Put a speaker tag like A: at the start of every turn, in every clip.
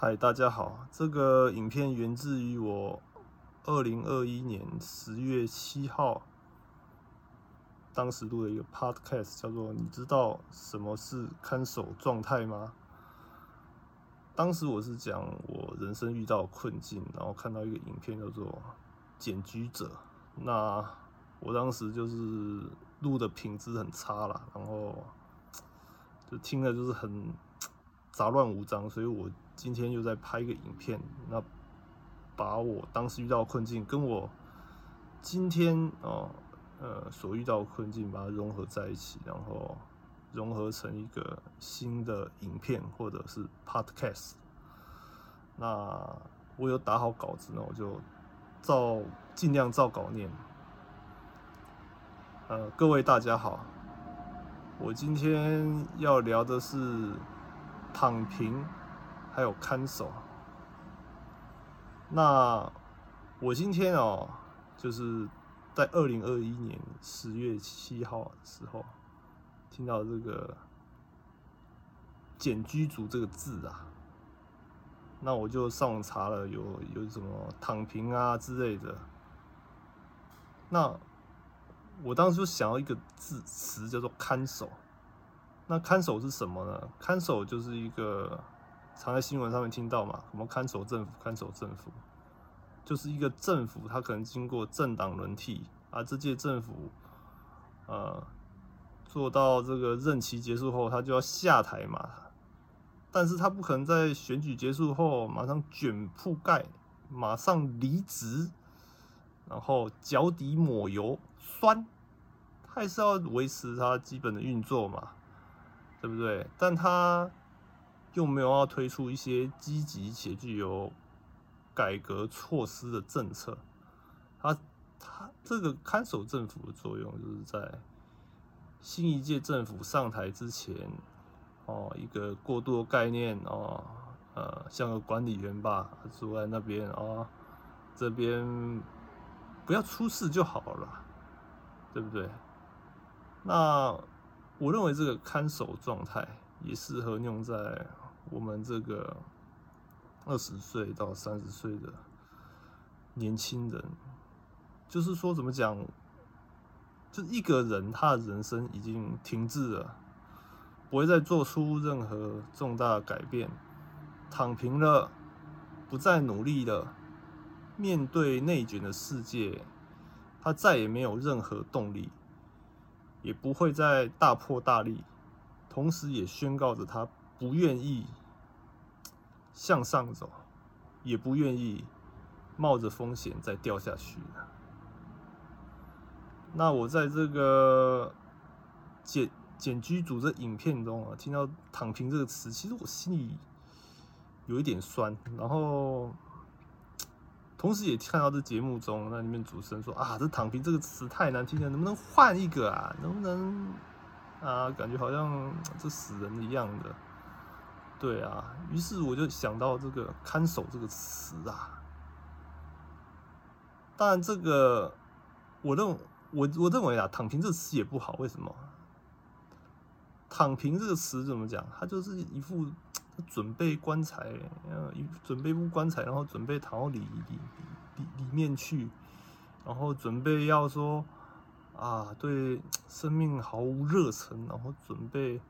A: 嗨，大家好！这个影片源自于我二零二一年十月七号，当时录的一个 podcast，叫做“你知道什么是看守状态吗？”当时我是讲我人生遇到困境，然后看到一个影片叫做《检居者》，那我当时就是录的品质很差了，然后就听了就是很杂乱无章，所以我。今天又在拍一个影片，那把我当时遇到困境跟我今天哦呃所遇到困境把它融合在一起，然后融合成一个新的影片或者是 podcast。那我有打好稿子，那我就照尽量照稿念。呃，各位大家好，我今天要聊的是躺平。还有看守。那我今天哦，就是在二零二一年十月七号的时候，听到这个“简居族”这个字啊，那我就上网查了，有有什么躺平啊之类的。那我当时就想要一个字词叫做“看守”。那看守是什么呢？看守就是一个。常在新闻上面听到嘛，什么看守政府，看守政府，就是一个政府，它可能经过政党轮替啊，这届政府，呃，做到这个任期结束后，他就要下台嘛，但是他不可能在选举结束后马上卷铺盖，马上离职，然后脚底抹油酸，他还是要维持他基本的运作嘛，对不对？但他。又没有要推出一些积极且具有改革措施的政策，他他这个看守政府的作用，就是在新一届政府上台之前，哦，一个过渡概念哦，呃，像个管理员吧，住在那边哦，这边不要出事就好了，对不对？那我认为这个看守状态也适合用在。我们这个二十岁到三十岁的年轻人，就是说怎么讲，就一个人他的人生已经停滞了，不会再做出任何重大改变，躺平了，不再努力了，面对内卷的世界，他再也没有任何动力，也不会再大破大立，同时也宣告着他。不愿意向上走，也不愿意冒着风险再掉下去了。那我在这个简简居组这影片中啊，听到“躺平”这个词，其实我心里有一点酸。然后，同时也看到这节目中，那里面主持人说：“啊，这‘躺平’这个词太难听了，能不能换一个啊？能不能啊？感觉好像这死人一样的。”对啊，于是我就想到这个“看守”这个词啊。当然，这个我认我我认为啊，“躺平”这词也不好。为什么？“躺平”这个词怎么讲？他就是一副准备棺材，呃，准备副棺材，然后准备躺到里里里里面去，然后准备要说啊，对生命毫无热忱，然后准备。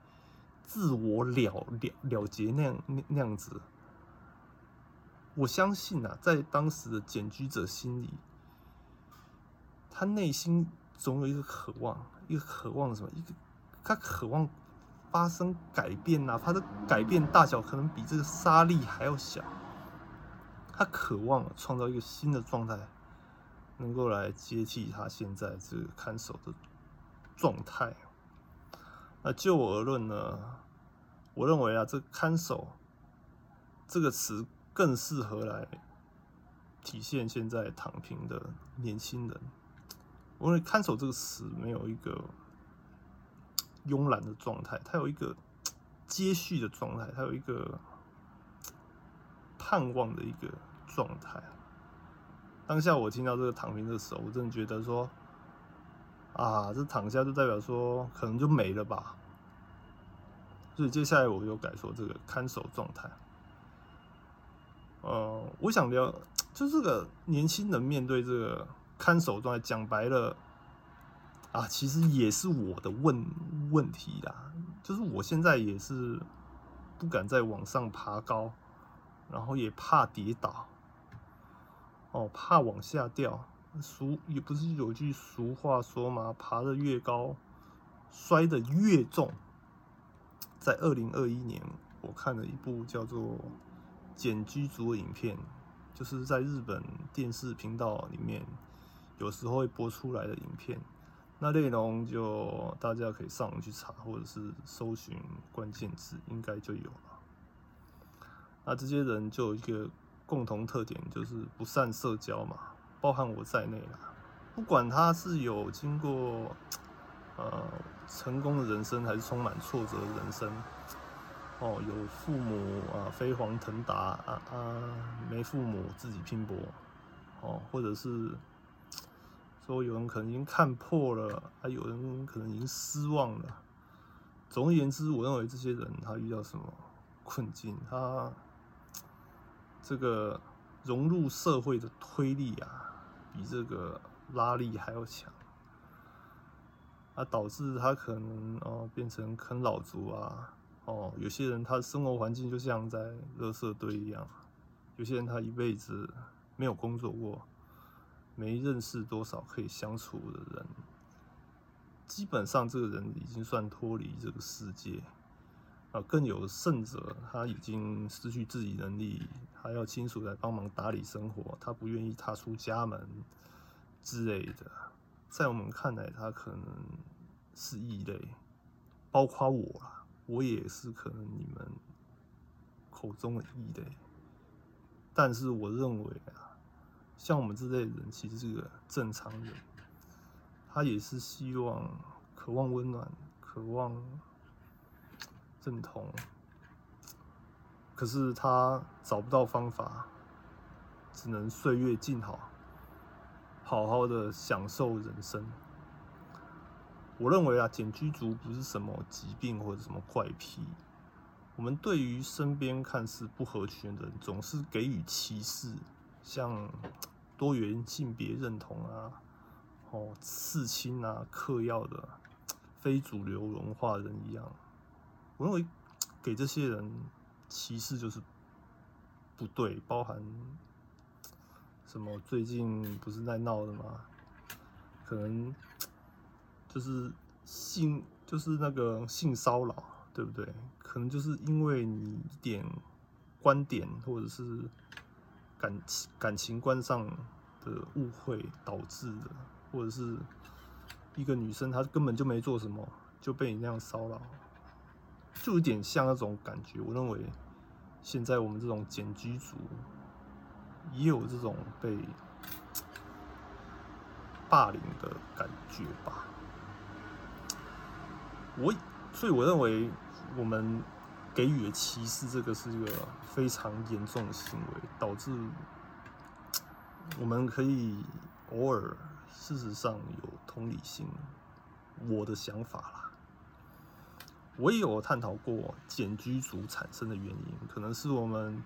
A: 自我了了了结那样那那样子，我相信啊，在当时的检居者心里，他内心总有一个渴望，一个渴望什么？一个他渴望发生改变呐，他的改变大小可能比这个沙粒还要小。他渴望创造一个新的状态，能够来接替他现在这个看守的状态。那就我而论呢，我认为啊，这“看守”这个词更适合来体现现在躺平的年轻人。我认为“看守”这个词没有一个慵懒的状态，它有一个接续的状态，它有一个盼望的一个状态。当下我听到这个“躺平”的时候，我真的觉得说。啊，这躺下就代表说可能就没了吧，所以接下来我又改说这个看守状态。呃，我想聊，就这个年轻人面对这个看守状态，讲白了啊，其实也是我的问问题啦。就是我现在也是不敢再往上爬高，然后也怕跌倒，哦，怕往下掉。俗也不是有句俗话说嘛，爬得越高，摔得越重。在二零二一年，我看了一部叫做《简居族》的影片，就是在日本电视频道里面有时候会播出来的影片。那内容就大家可以上网去查，或者是搜寻关键字，应该就有了。那这些人就有一个共同特点，就是不善社交嘛，包含我在内啦。不管他是有经过呃成功的人生，还是充满挫折的人生，哦，有父母啊飞黄腾达啊啊，没父母自己拼搏，哦，或者是。说有人可能已经看破了，还有人可能已经失望了。总而言之，我认为这些人他遇到什么困境，他这个融入社会的推力啊，比这个拉力还要强，啊，导致他可能哦变成啃老族啊，哦，有些人他的生活环境就像在垃圾堆一样，有些人他一辈子没有工作过。没认识多少可以相处的人，基本上这个人已经算脱离这个世界啊。更有甚者，他已经失去自己能力，还要亲属来帮忙打理生活，他不愿意踏出家门之类的。在我们看来，他可能是异类，包括我啦，我也是可能你们口中的异类。但是我认为啊。像我们这类人，其实是个正常人，他也是希望、渴望温暖、渴望认同，可是他找不到方法，只能岁月静好，好好的享受人生。我认为啊，简居族不是什么疾病或者什么怪癖，我们对于身边看似不合群的人，总是给予歧视。像多元性别认同啊，哦，刺青啊，嗑药的非主流文化人一样，我认为给这些人歧视就是不对。包含什么？最近不是在闹的吗？可能就是性，就是那个性骚扰，对不对？可能就是因为你一点观点或者是。感情感情观上的误会导致的，或者是一个女生她根本就没做什么就被你那样骚扰，就有点像那种感觉。我认为现在我们这种简居族也有这种被霸凌的感觉吧。我所以我认为我们。给予的歧视，这个是一个非常严重的行为，导致我们可以偶尔事实上有同理心。我的想法啦，我也有探讨过碱居族产生的原因，可能是我们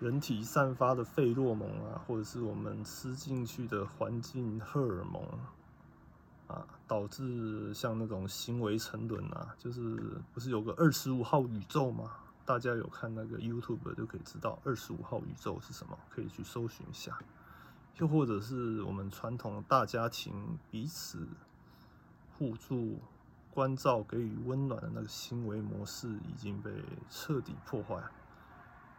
A: 人体散发的费洛蒙啊，或者是我们吃进去的环境荷尔蒙。啊，导致像那种行为沉沦啊，就是不是有个二十五号宇宙吗？大家有看那个 YouTube 就可以知道二十五号宇宙是什么，可以去搜寻一下。又或者是我们传统大家庭彼此互助、关照、给予温暖的那个行为模式已经被彻底破坏。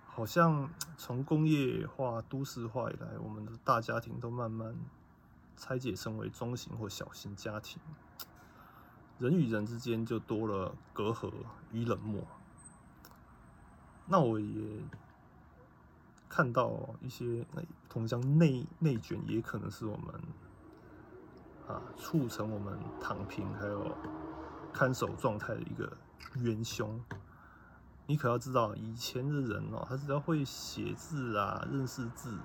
A: 好像从工业化、都市化以来，我们的大家庭都慢慢。拆解成为中型或小型家庭，人与人之间就多了隔阂与冷漠。那我也看到一些同乡内内卷，也可能是我们啊促成我们躺平还有看守状态的一个元凶。你可要知道，以前的人哦，他只要会写字啊，认识字，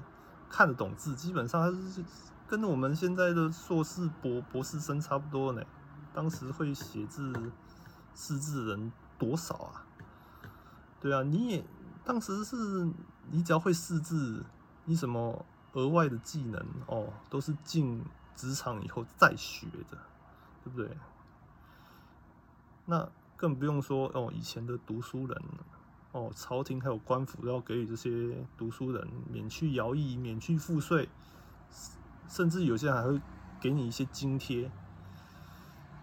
A: 看得懂字，基本上他是。跟我们现在的硕士博博士生差不多呢。当时会写字识字人多少啊？对啊，你也当时是你只要会识字，你什么额外的技能哦，都是进职场以后再学的，对不对？那更不用说哦，以前的读书人哦，朝廷还有官府要给予这些读书人免去徭役、免去赋税，甚至有些人还会给你一些津贴。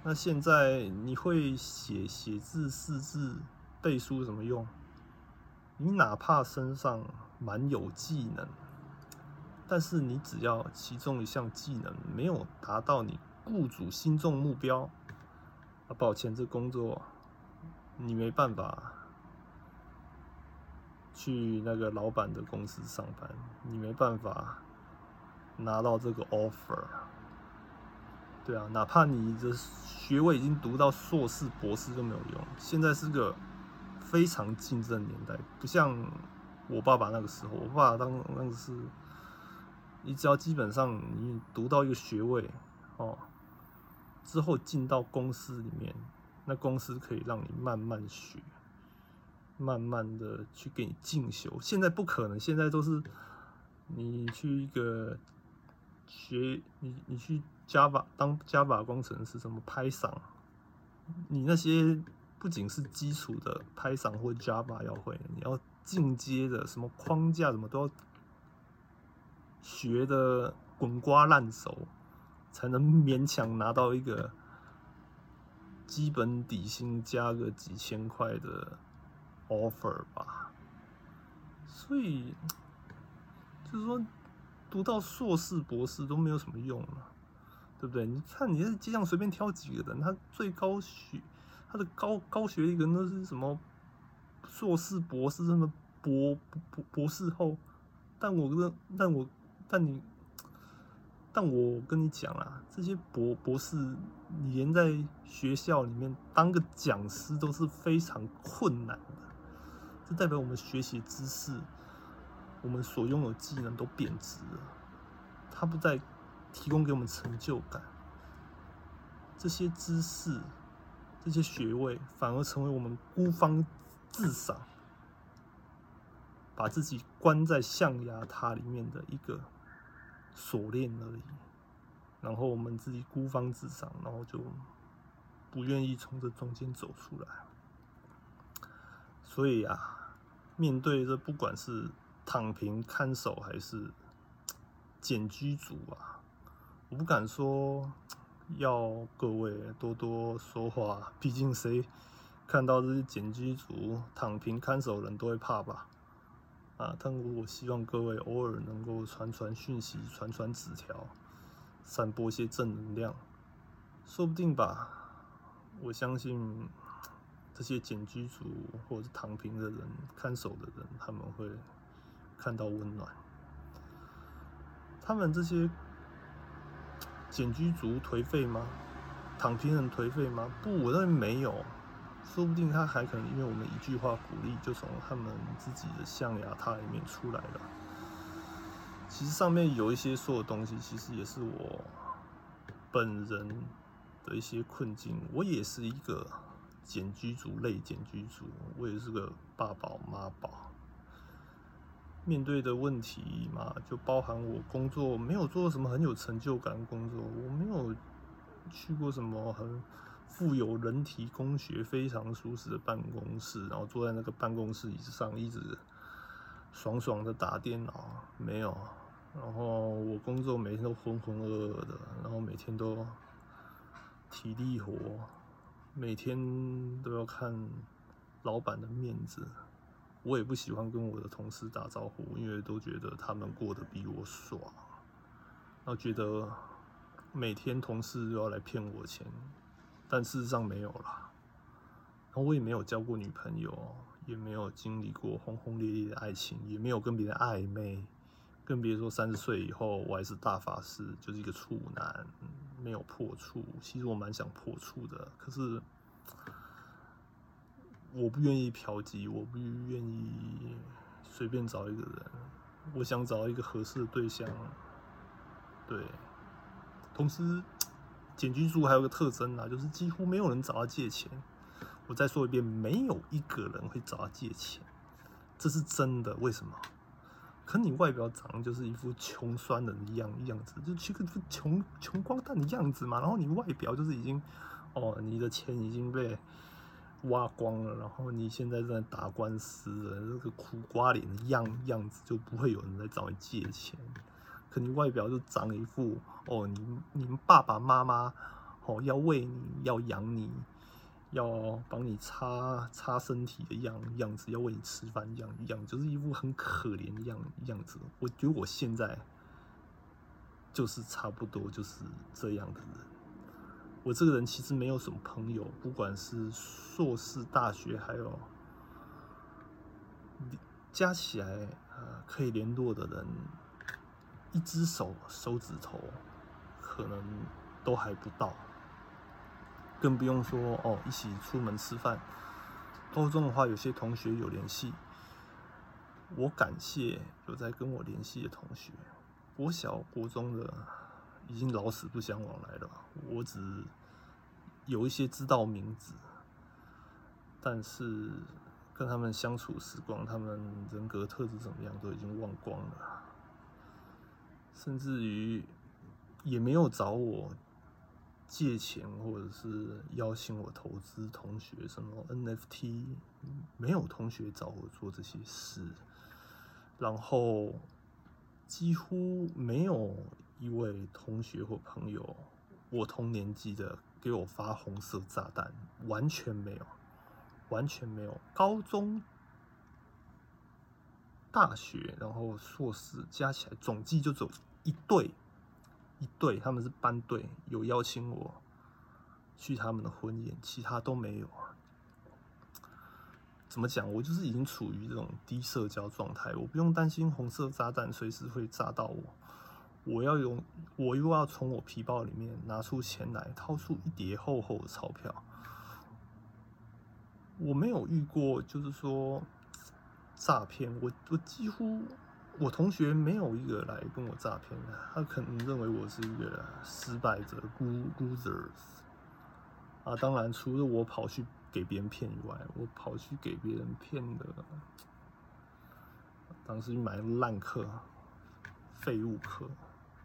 A: 那现在你会写写字、识字、背书什么用？你哪怕身上满有技能，但是你只要其中一项技能没有达到你雇主心中目标，啊，抱歉，这工作你没办法去那个老板的公司上班，你没办法拿到这个 offer。对啊，哪怕你的学位已经读到硕士、博士都没有用。现在是个非常竞争年代，不像我爸爸那个时候。我爸爸当那个是，你只要基本上你读到一个学位哦，之后进到公司里面，那公司可以让你慢慢学，慢慢的去给你进修。现在不可能，现在都是你去一个学，你你去。Java 当 Java 工程师，什么 Python，你那些不仅是基础的 Python 或 Java 要会，你要进阶的什么框架，什么都要学的滚瓜烂熟，才能勉强拿到一个基本底薪加个几千块的 offer 吧。所以就是说，读到硕士、博士都没有什么用了。对不对？你看，你在街上随便挑几个人，他最高学，他的高高学历人都是什么硕士、博士，什么博博博士后。但我跟，但我，但你，但我跟你讲啊，这些博博士，你连在学校里面当个讲师都是非常困难的。这代表我们学习知识，我们所拥有技能都贬值了。他不再。提供给我们成就感，这些知识、这些学位，反而成为我们孤芳自赏，把自己关在象牙塔里面的一个锁链而已。然后我们自己孤芳自赏，然后就不愿意从这中间走出来。所以啊，面对这不管是躺平看守还是简居族啊。我不敢说要各位多多说话，毕竟谁看到这些简居族、躺平看守人都会怕吧？啊，但我希望各位偶尔能够传传讯息、传传纸条，散播些正能量，说不定吧。我相信这些简居族或者是躺平的人、看守的人，他们会看到温暖。他们这些。简居族颓废吗？躺平人颓废吗？不，我认为没有。说不定他还可能因为我们一句话鼓励，就从他们自己的象牙塔里面出来了。其实上面有一些说的东西，其实也是我本人的一些困境。我也是一个简居族类简居族，我也是个爸宝妈宝。面对的问题嘛，就包含我工作没有做什么很有成就感工作，我没有去过什么很富有人体工学、非常舒适的办公室，然后坐在那个办公室椅子上一直爽爽的打电脑，没有。然后我工作每天都浑浑噩噩的，然后每天都体力活，每天都要看老板的面子。我也不喜欢跟我的同事打招呼，因为都觉得他们过得比我爽，然后觉得每天同事都要来骗我钱，但事实上没有啦。然后我也没有交过女朋友，也没有经历过轰轰烈烈的爱情，也没有跟别人暧昧，更别说三十岁以后我还是大法师，就是一个处男，没有破处。其实我蛮想破处的，可是。我不愿意嫖妓，我不愿意随便找一个人，我想找一个合适的对象。对，同时，简居族还有个特征啊，就是几乎没有人找他借钱。我再说一遍，没有一个人会找他借钱，这是真的。为什么？可你外表长得就是一副穷酸人的样样子，就一个穷穷光蛋的样子嘛。然后你外表就是已经，哦，你的钱已经被挖光了，然后你现在正在打官司了，这个苦瓜脸的样样子就不会有人来找你借钱。可你外表就长一副，哦，你你爸爸妈妈，哦，要喂你，要养你。要帮你擦擦身体的样样子，要喂你吃饭样样，就是一副很可怜的样样子。我觉得我现在就是差不多就是这样的人。我这个人其实没有什么朋友，不管是硕士、大学，还有加起来呃可以联络的人，一只手手指头可能都还不到。更不用说哦，一起出门吃饭。高中的话，有些同学有联系，我感谢有在跟我联系的同学。国小、国中的已经老死不相往来了，我只有一些知道名字，但是跟他们相处时光，他们人格特质怎么样，都已经忘光了，甚至于也没有找我。借钱或者是邀请我投资，同学什么 NFT，没有同学找我做这些事，然后几乎没有一位同学或朋友，我同年纪的给我发红色炸弹，完全没有，完全没有。高中、大学，然后硕士加起来总计就走一对。一对，他们是班队，有邀请我去他们的婚宴，其他都没有。怎么讲？我就是已经处于这种低社交状态，我不用担心红色炸弹随时会炸到我。我要用，我又要从我皮包里面拿出钱来，掏出一叠厚厚的钞票。我没有遇过，就是说诈骗，我我几乎。我同学没有一个来跟我诈骗的，他可能认为我是一个失败者，losers。啊，当然除了我跑去给别人骗以外，我跑去给别人骗的，当时买烂课，废物课，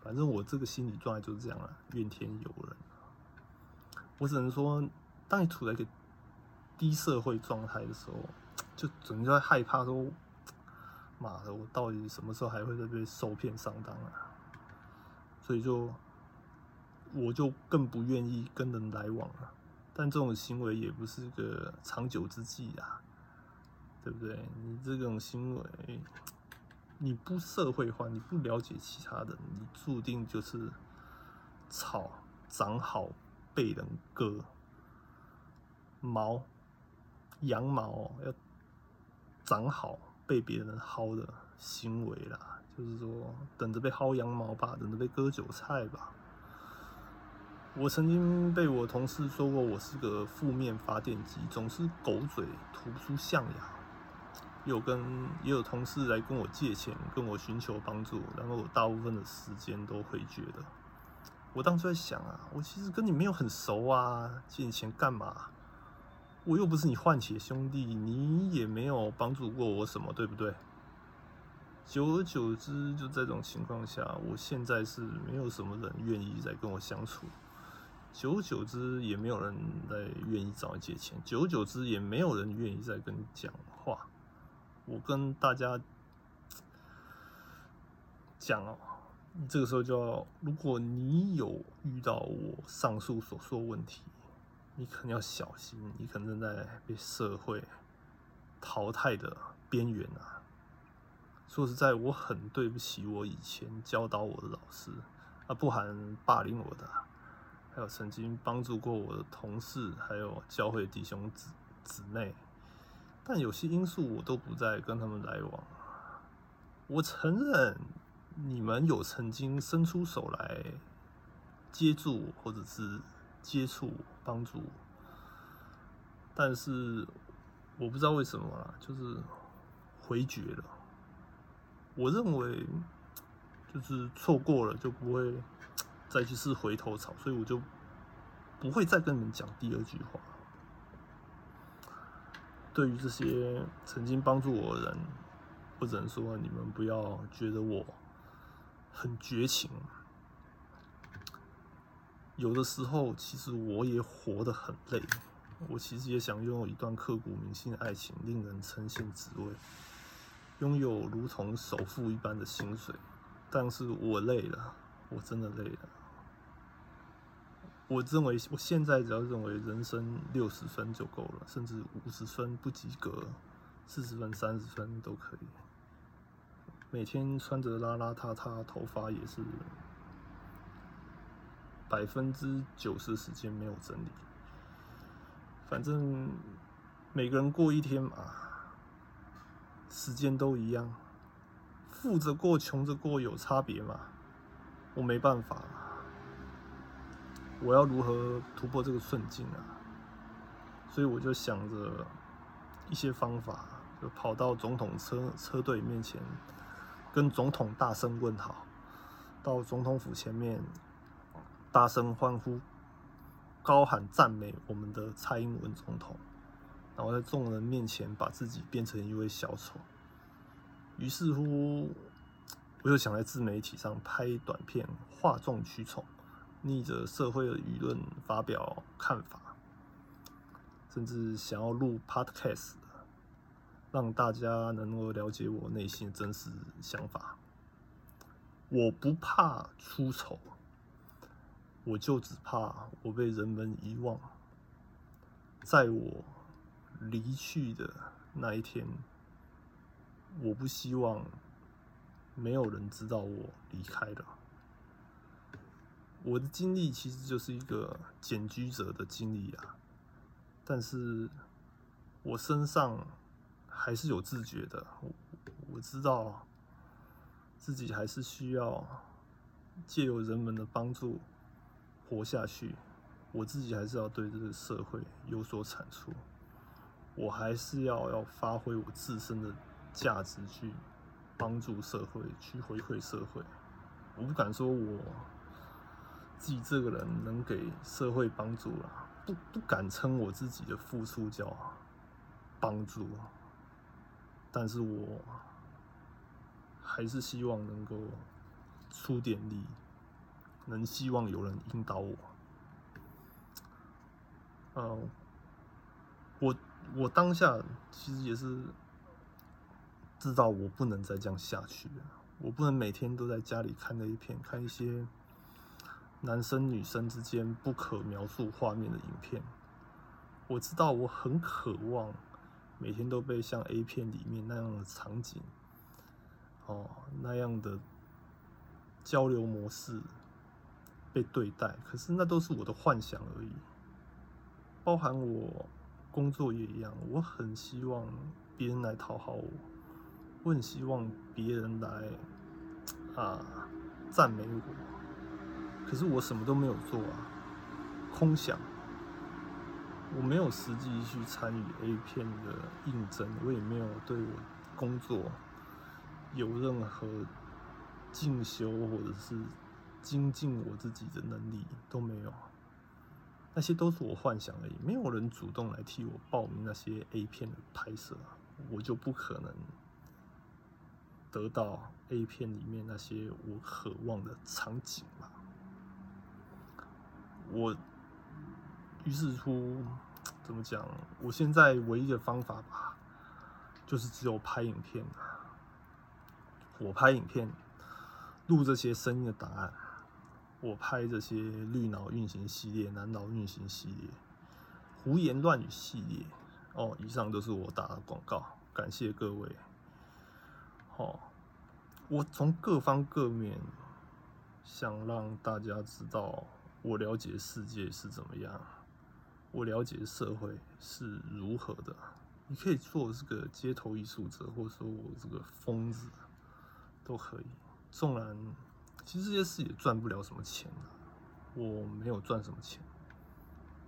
A: 反正我这个心理状态就是这样了，怨天尤人。我只能说，当你处在一个低社会状态的时候，就总在害怕说。妈的，我到底什么时候还会再被受骗上当啊？所以就我就更不愿意跟人来往了。但这种行为也不是个长久之计啊，对不对？你这种行为，你不社会化，你不了解其他人，你注定就是草长好被人割，毛羊毛要长好。被别人薅的行为啦，就是说等着被薅羊毛吧，等着被割韭菜吧。我曾经被我同事说过，我是个负面发电机，总是狗嘴吐不出象牙。有跟也有同事来跟我借钱，跟我寻求帮助，然后我大部分的时间都回绝的。我当初在想啊，我其实跟你没有很熟啊，借你钱干嘛？我又不是你换血兄弟，你也没有帮助过我什么，对不对？久而久之，就这种情况下，我现在是没有什么人愿意再跟我相处。久而久之，也没有人再愿意找你借钱。久而久之，也没有人愿意再跟你讲。我跟大家讲哦，这个时候就要，如果你有遇到我上述所说问题。你可能要小心，你可能正在被社会淘汰的边缘啊！说实在，我很对不起我以前教导我的老师，啊，不含霸凌我的，还有曾经帮助过我的同事，还有教会弟兄姊姊妹。但有些因素我都不再跟他们来往。我承认你们有曾经伸出手来接住，或者是。接触我帮助我，但是我不知道为什么啦，就是回绝了。我认为就是错过了就不会再去试回头草，所以我就不会再跟你们讲第二句话。对于这些曾经帮助我的人，我只能说你们不要觉得我很绝情。有的时候，其实我也活得很累。我其实也想拥有一段刻骨铭心的爱情，令人称羡滋味，拥有如同首富一般的薪水。但是我累了，我真的累了。我认为我现在只要认为人生六十分就够了，甚至五十分不及格，四十分、三十分都可以。每天穿着邋邋遢遢，头发也是百分之九十时间没有整理。反正每个人过一天嘛，时间都一样，富着过、穷着过有差别嘛？我没办法，我要如何突破这个顺境啊？所以我就想着一些方法，就跑到总统车车队面前，跟总统大声问好，到总统府前面大声欢呼。高喊赞美我们的蔡英文总统，然后在众人面前把自己变成一位小丑。于是乎，我又想在自媒体上拍短片，哗众取宠，逆着社会的舆论发表看法，甚至想要录 Podcast，让大家能够了解我内心真实想法。我不怕出丑。我就只怕我被人们遗忘，在我离去的那一天，我不希望没有人知道我离开了。我的经历其实就是一个简居者的经历啊，但是我身上还是有自觉的，我我知道自己还是需要借由人们的帮助。活下去，我自己还是要对这个社会有所产出，我还是要要发挥我自身的价值去帮助社会，去回馈社会。我不敢说我自己这个人能给社会帮助了，不不敢称我自己的付出叫帮助，但是我还是希望能够出点力。能希望有人引导我，嗯，我我当下其实也是知道我不能再这样下去了，我不能每天都在家里看那一片，看一些男生女生之间不可描述画面的影片。我知道我很渴望每天都被像 A 片里面那样的场景，哦，那样的交流模式。被对待，可是那都是我的幻想而已。包含我工作也一样，我很希望别人来讨好我，我很希望别人来啊赞美我。可是我什么都没有做啊，空想。我没有实际去参与 A 片的应征，我也没有对我工作有任何进修或者是。精进我自己的能力都没有，那些都是我幻想而已。没有人主动来替我报名那些 A 片的拍摄，我就不可能得到 A 片里面那些我渴望的场景嘛。我于是乎怎么讲？我现在唯一的方法吧，就是只有拍影片啊。我拍影片，录这些声音的档案。我拍这些绿脑运行系列、蓝脑运行系列、胡言乱语系列，哦，以上都是我打的广告，感谢各位。好，我从各方各面想让大家知道，我了解世界是怎么样，我了解社会是如何的。你可以做这个街头艺术者，或者说我这个疯子，都可以。纵然。其实这些事也赚不了什么钱我没有赚什么钱，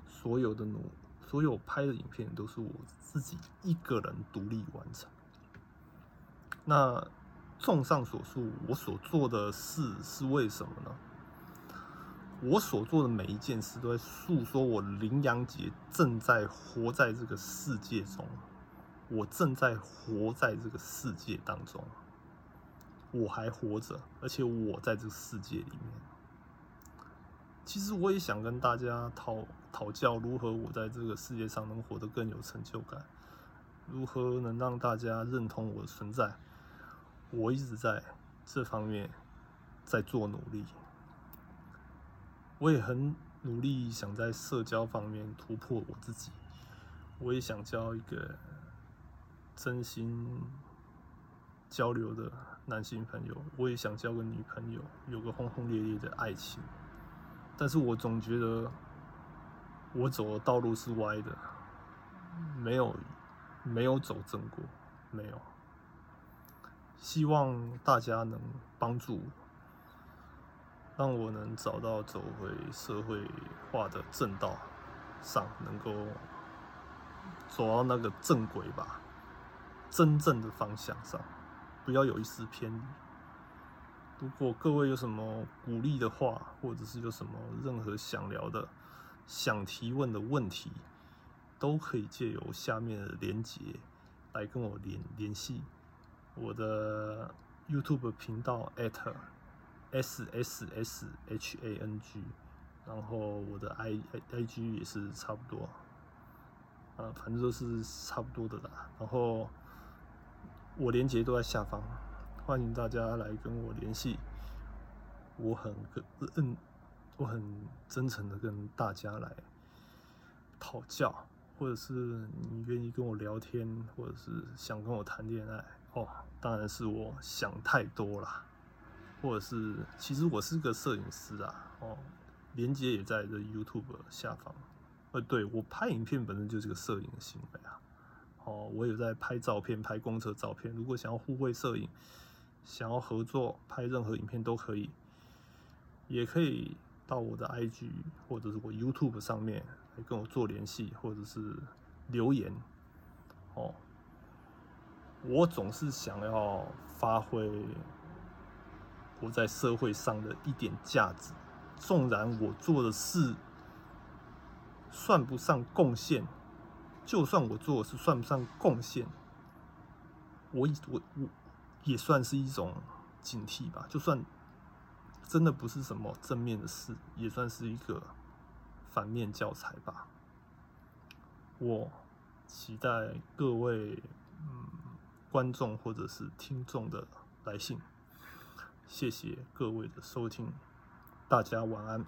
A: 所有的努，所有拍的影片都是我自己一个人独立完成。那综上所述，我所做的事是为什么呢？我所做的每一件事都在诉说我林阳杰正在活在这个世界中，我正在活在这个世界当中，我还活着，而且我在这个世界里面。其实我也想跟大家讨讨教，如何我在这个世界上能活得更有成就感，如何能让大家认同我的存在。我一直在这方面在做努力，我也很努力想在社交方面突破我自己。我也想交一个真心交流的男性朋友，我也想交个女朋友，有个轰轰烈烈的爱情。但是我总觉得我走的道路是歪的，没有没有走正过，没有。希望大家能帮助我，让我能找到走回社会化的正道上，能够走到那个正轨吧，真正的方向上，不要有一丝偏离。如果各位有什么鼓励的话，或者是有什么任何想聊的、想提问的问题，都可以借由下面的连接来跟我联联系。我的 YouTube 频道 at s s s h a n g，然后我的 i i g 也是差不多，啊，反正都是差不多的啦。然后我连接都在下方。欢迎大家来跟我联系，我很跟嗯，我很真诚的跟大家来讨教，或者是你愿意跟我聊天，或者是想跟我谈恋爱哦，当然是我想太多了，或者是其实我是个摄影师啊哦，连接也在这 YouTube 下方，呃，对我拍影片本身就是个摄影行为啊，哦，我有在拍照片，拍公车照片，如果想要互惠摄影。想要合作拍任何影片都可以，也可以到我的 IG 或者是我 YouTube 上面来跟我做联系，或者是留言。哦，我总是想要发挥我在社会上的一点价值，纵然我做的事算不上贡献，就算我做的事算不上贡献，我我我。也算是一种警惕吧，就算真的不是什么正面的事，也算是一个反面教材吧。我期待各位嗯观众或者是听众的来信，谢谢各位的收听，大家晚安。